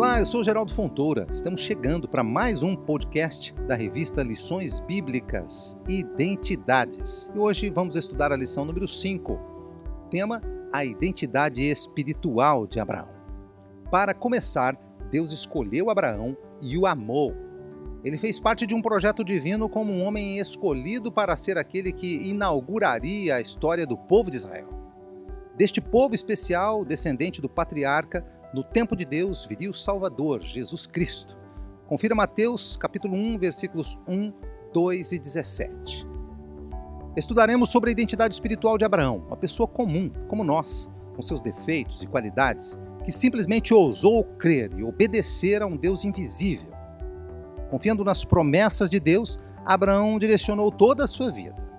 Olá, eu sou Geraldo Fontoura. Estamos chegando para mais um podcast da revista Lições Bíblicas Identidades. E hoje vamos estudar a lição número 5. Tema: a identidade espiritual de Abraão. Para começar, Deus escolheu Abraão e o amou. Ele fez parte de um projeto divino como um homem escolhido para ser aquele que inauguraria a história do povo de Israel. Deste povo especial, descendente do patriarca, no tempo de Deus viria o Salvador, Jesus Cristo. Confira Mateus, capítulo 1, versículos 1, 2 e 17. Estudaremos sobre a identidade espiritual de Abraão, uma pessoa comum, como nós, com seus defeitos e qualidades, que simplesmente ousou crer e obedecer a um Deus invisível. Confiando nas promessas de Deus, Abraão direcionou toda a sua vida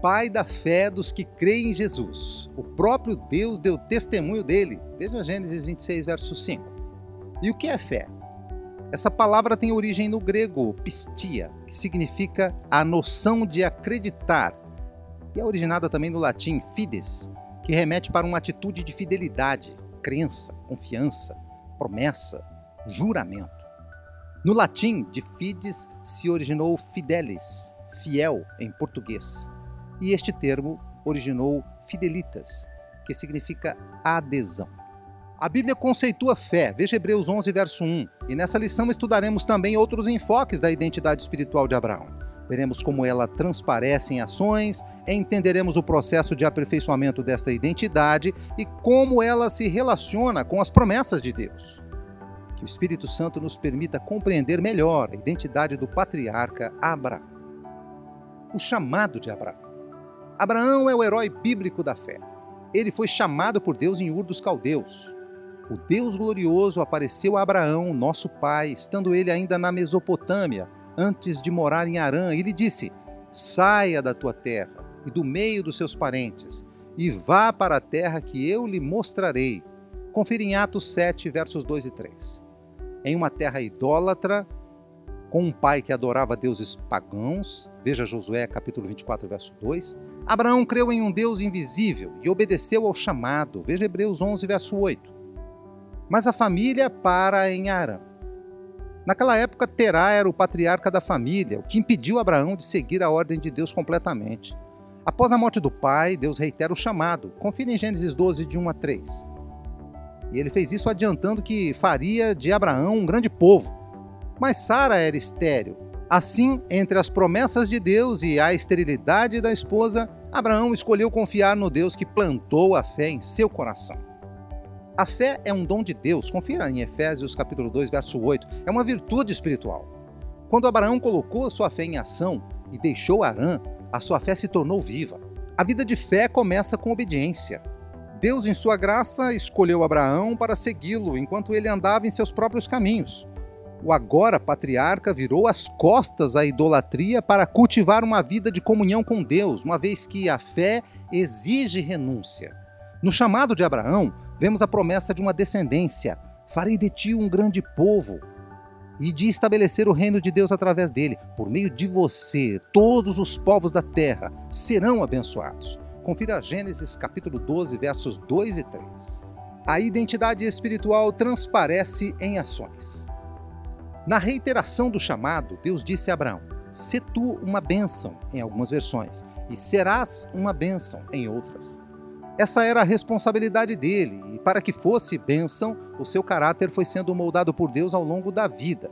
pai da fé dos que creem em Jesus. O próprio Deus deu testemunho dele. Veja Gênesis 26, verso 5. E o que é fé? Essa palavra tem origem no grego pistia, que significa a noção de acreditar, e é originada também no latim fides, que remete para uma atitude de fidelidade, crença, confiança, promessa, juramento. No latim, de fides se originou fidelis, fiel em português e este termo originou fidelitas, que significa adesão. A Bíblia conceitua fé, veja Hebreus 11, verso 1, e nessa lição estudaremos também outros enfoques da identidade espiritual de Abraão. Veremos como ela transparece em ações, entenderemos o processo de aperfeiçoamento desta identidade e como ela se relaciona com as promessas de Deus. Que o Espírito Santo nos permita compreender melhor a identidade do patriarca Abraão. O chamado de Abraão. Abraão é o herói bíblico da fé. Ele foi chamado por Deus em Ur dos Caldeus. O Deus glorioso apareceu a Abraão, nosso pai, estando ele ainda na Mesopotâmia, antes de morar em Arã, e lhe disse: Saia da tua terra e do meio dos seus parentes, e vá para a terra que eu lhe mostrarei. Confira em Atos 7, versos 2 e 3. Em uma terra idólatra, com um pai que adorava deuses pagãos, veja Josué capítulo 24, verso 2, Abraão creu em um Deus invisível e obedeceu ao chamado, veja Hebreus 11, verso 8. Mas a família para em Arã. Naquela época, Terá era o patriarca da família, o que impediu Abraão de seguir a ordem de Deus completamente. Após a morte do pai, Deus reitera o chamado. Confira em Gênesis 12, de 1 a 3. E ele fez isso adiantando que faria de Abraão um grande povo mas Sara era estéril. Assim, entre as promessas de Deus e a esterilidade da esposa, Abraão escolheu confiar no Deus que plantou a fé em seu coração. A fé é um dom de Deus, confira em Efésios capítulo 2, verso 8, é uma virtude espiritual. Quando Abraão colocou a sua fé em ação e deixou Arã, a sua fé se tornou viva. A vida de fé começa com obediência. Deus, em sua graça, escolheu Abraão para segui-lo enquanto ele andava em seus próprios caminhos. O agora patriarca virou as costas à idolatria para cultivar uma vida de comunhão com Deus, uma vez que a fé exige renúncia. No chamado de Abraão, vemos a promessa de uma descendência: farei de ti um grande povo. E de estabelecer o reino de Deus através dele. Por meio de você, todos os povos da terra serão abençoados. Confira Gênesis capítulo 12, versos 2 e 3. A identidade espiritual transparece em ações. Na reiteração do chamado, Deus disse a Abraão: Se tu uma bênção, em algumas versões, e serás uma bênção, em outras. Essa era a responsabilidade dele, e para que fosse bênção, o seu caráter foi sendo moldado por Deus ao longo da vida.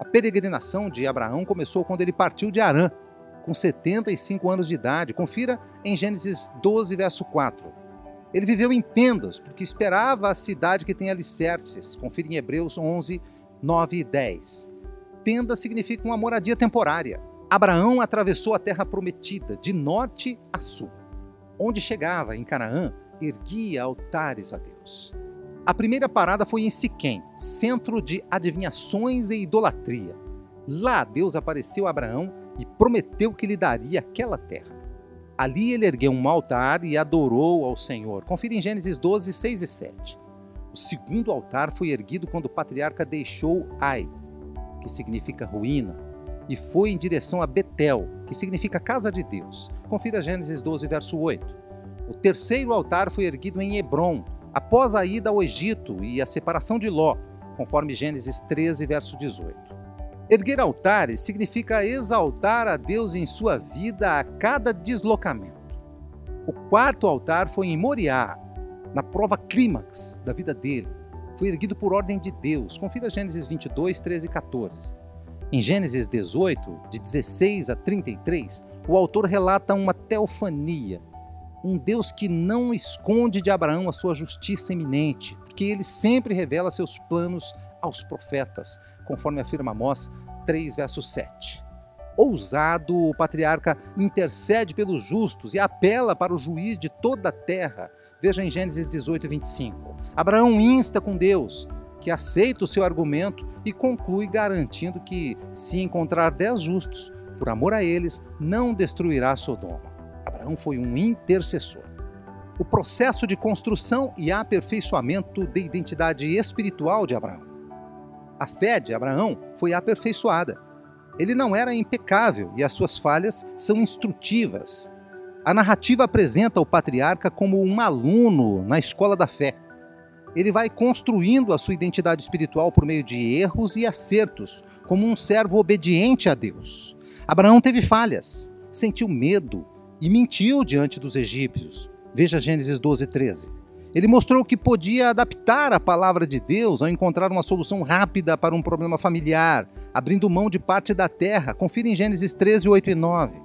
A peregrinação de Abraão começou quando ele partiu de Arã, com 75 anos de idade. Confira em Gênesis 12, verso 4. Ele viveu em tendas, porque esperava a cidade que tem alicerces. Confira em Hebreus 11, 9 e 10. Tenda significa uma moradia temporária. Abraão atravessou a terra prometida, de norte a sul. Onde chegava, em Canaã, erguia altares a Deus. A primeira parada foi em Siquém, centro de adivinhações e idolatria. Lá Deus apareceu a Abraão e prometeu que lhe daria aquela terra. Ali ele ergueu um altar e adorou ao Senhor. Confira em Gênesis 12, 6 e 7. O segundo altar foi erguido quando o patriarca deixou Ai, que significa ruína, e foi em direção a Betel, que significa casa de Deus. Confira Gênesis 12, verso 8. O terceiro altar foi erguido em Hebron, após a ida ao Egito e a separação de Ló. conforme Gênesis 13, verso 18. Erguer altares significa exaltar a Deus em sua vida a cada deslocamento. O quarto altar foi em Moriá, na prova clímax da vida dele. Foi erguido por ordem de Deus. Confira Gênesis 22, 13 e 14. Em Gênesis 18, de 16 a 33, o autor relata uma teofania, um Deus que não esconde de Abraão a sua justiça eminente, porque ele sempre revela seus planos aos profetas, conforme afirma Amós 3, verso 7. Ousado, o patriarca intercede pelos justos e apela para o juiz de toda a terra. Veja em Gênesis 18, 25. Abraão insta com Deus, que aceita o seu argumento e conclui garantindo que, se encontrar dez justos, por amor a eles, não destruirá Sodoma. Abraão foi um intercessor. O processo de construção e aperfeiçoamento da identidade espiritual de Abraão. A fé de Abraão foi aperfeiçoada. Ele não era impecável e as suas falhas são instrutivas. A narrativa apresenta o patriarca como um aluno na escola da fé. Ele vai construindo a sua identidade espiritual por meio de erros e acertos, como um servo obediente a Deus. Abraão teve falhas, sentiu medo, e mentiu diante dos egípcios. Veja Gênesis 12, 13. Ele mostrou que podia adaptar a palavra de Deus ao encontrar uma solução rápida para um problema familiar, abrindo mão de parte da terra. Confira em Gênesis 13, 8 e 9.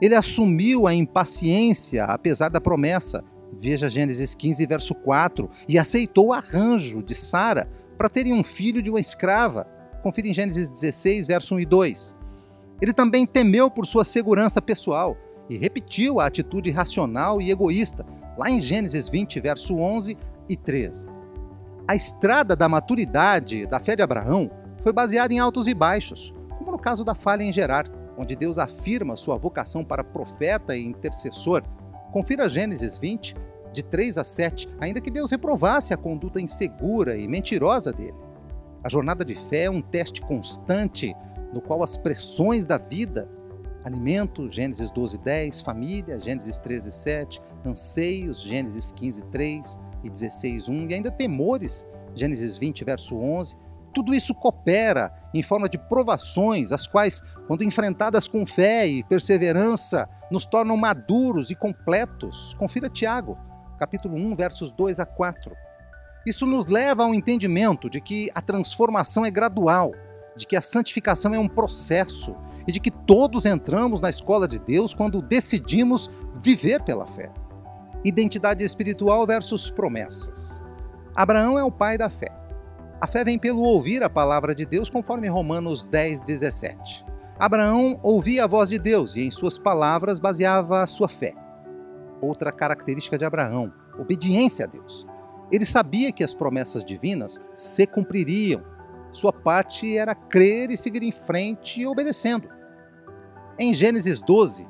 Ele assumiu a impaciência apesar da promessa. Veja Gênesis 15, verso 4. E aceitou o arranjo de Sara para terem um filho de uma escrava. Confira em Gênesis 16, verso 1 e 2. Ele também temeu por sua segurança pessoal e repetiu a atitude racional e egoísta, lá em Gênesis 20, verso 11 e 13. A estrada da maturidade da fé de Abraão foi baseada em altos e baixos, como no caso da falha em Gerar, onde Deus afirma sua vocação para profeta e intercessor. Confira Gênesis 20, de 3 a 7, ainda que Deus reprovasse a conduta insegura e mentirosa dele. A jornada de fé é um teste constante no qual as pressões da vida alimento, Gênesis 12, 10, família, Gênesis 13, 7, anseios, Gênesis 15, 3 e 16, 1, e ainda temores, Gênesis 20, verso 11. Tudo isso coopera em forma de provações, as quais, quando enfrentadas com fé e perseverança, nos tornam maduros e completos. Confira Tiago, capítulo 1, versos 2 a 4. Isso nos leva ao entendimento de que a transformação é gradual, de que a santificação é um processo, e de que todos entramos na escola de Deus quando decidimos viver pela fé. Identidade espiritual versus promessas. Abraão é o pai da fé. A fé vem pelo ouvir a palavra de Deus, conforme Romanos 10, 17. Abraão ouvia a voz de Deus e em suas palavras baseava a sua fé. Outra característica de Abraão, obediência a Deus. Ele sabia que as promessas divinas se cumpririam. Sua parte era crer e seguir em frente obedecendo. Em Gênesis 12,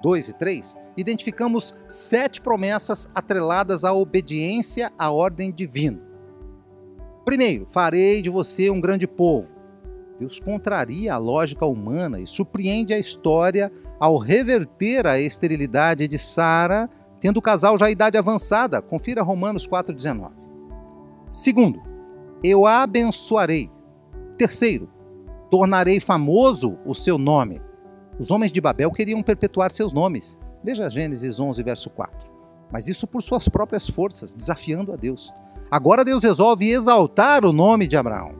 2 e 3, identificamos sete promessas atreladas à obediência à ordem divina. Primeiro, farei de você um grande povo. Deus contraria a lógica humana e surpreende a história ao reverter a esterilidade de Sara, tendo o casal já idade avançada. Confira Romanos 4,19. Segundo, eu a abençoarei. Terceiro, tornarei famoso o seu nome. Os homens de Babel queriam perpetuar seus nomes. Veja Gênesis 11, verso 4. Mas isso por suas próprias forças, desafiando a Deus. Agora Deus resolve exaltar o nome de Abraão.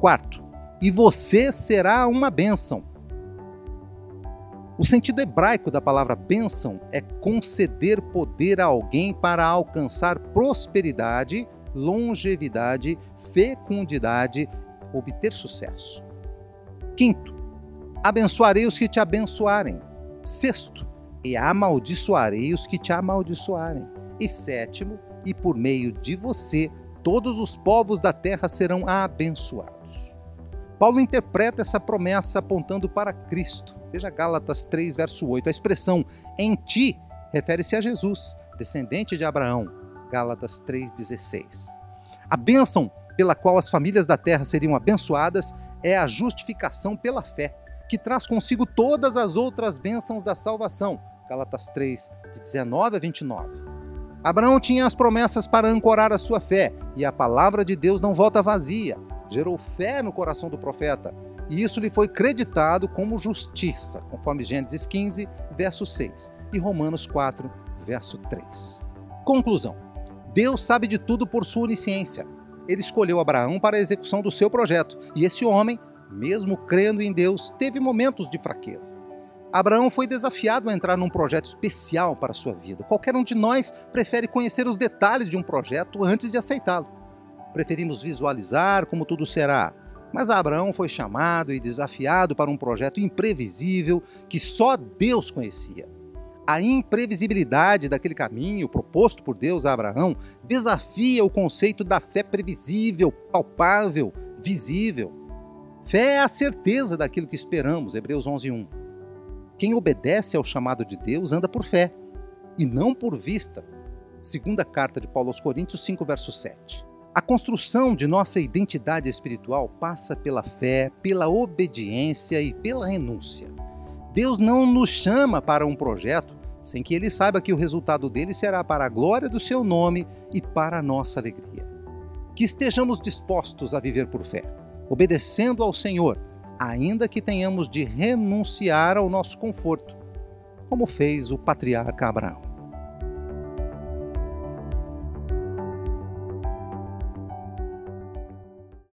Quarto, e você será uma bênção. O sentido hebraico da palavra bênção é conceder poder a alguém para alcançar prosperidade, longevidade, fecundidade, obter sucesso. Quinto, abençoarei os que te abençoarem. Sexto, e amaldiçoarei os que te amaldiçoarem. E sétimo, e por meio de você, todos os povos da terra serão abençoados. Paulo interpreta essa promessa apontando para Cristo. Veja Gálatas 3, verso 8. A expressão em ti refere-se a Jesus, descendente de Abraão. Gálatas 3,16. A bênção pela qual as famílias da terra seriam abençoadas é a justificação pela fé que traz consigo todas as outras bênçãos da salvação. Galatas 3, de 19 a 29. Abraão tinha as promessas para ancorar a sua fé, e a palavra de Deus não volta vazia. Gerou fé no coração do profeta, e isso lhe foi creditado como justiça, conforme Gênesis 15, verso 6, e Romanos 4, verso 3. Conclusão: Deus sabe de tudo por sua onisciência. Ele escolheu Abraão para a execução do seu projeto, e esse homem, mesmo crendo em Deus, teve momentos de fraqueza. Abraão foi desafiado a entrar num projeto especial para sua vida. Qualquer um de nós prefere conhecer os detalhes de um projeto antes de aceitá-lo. Preferimos visualizar como tudo será, mas Abraão foi chamado e desafiado para um projeto imprevisível que só Deus conhecia. A imprevisibilidade daquele caminho proposto por Deus a Abraão desafia o conceito da fé previsível, palpável, visível. Fé é a certeza daquilo que esperamos, Hebreus 11:1. Quem obedece ao chamado de Deus anda por fé e não por vista. Segunda carta de Paulo aos Coríntios 5 verso 7. A construção de nossa identidade espiritual passa pela fé, pela obediência e pela renúncia. Deus não nos chama para um projeto sem que ele saiba que o resultado dele será para a glória do seu nome e para a nossa alegria. Que estejamos dispostos a viver por fé, obedecendo ao Senhor, ainda que tenhamos de renunciar ao nosso conforto, como fez o patriarca Abraão.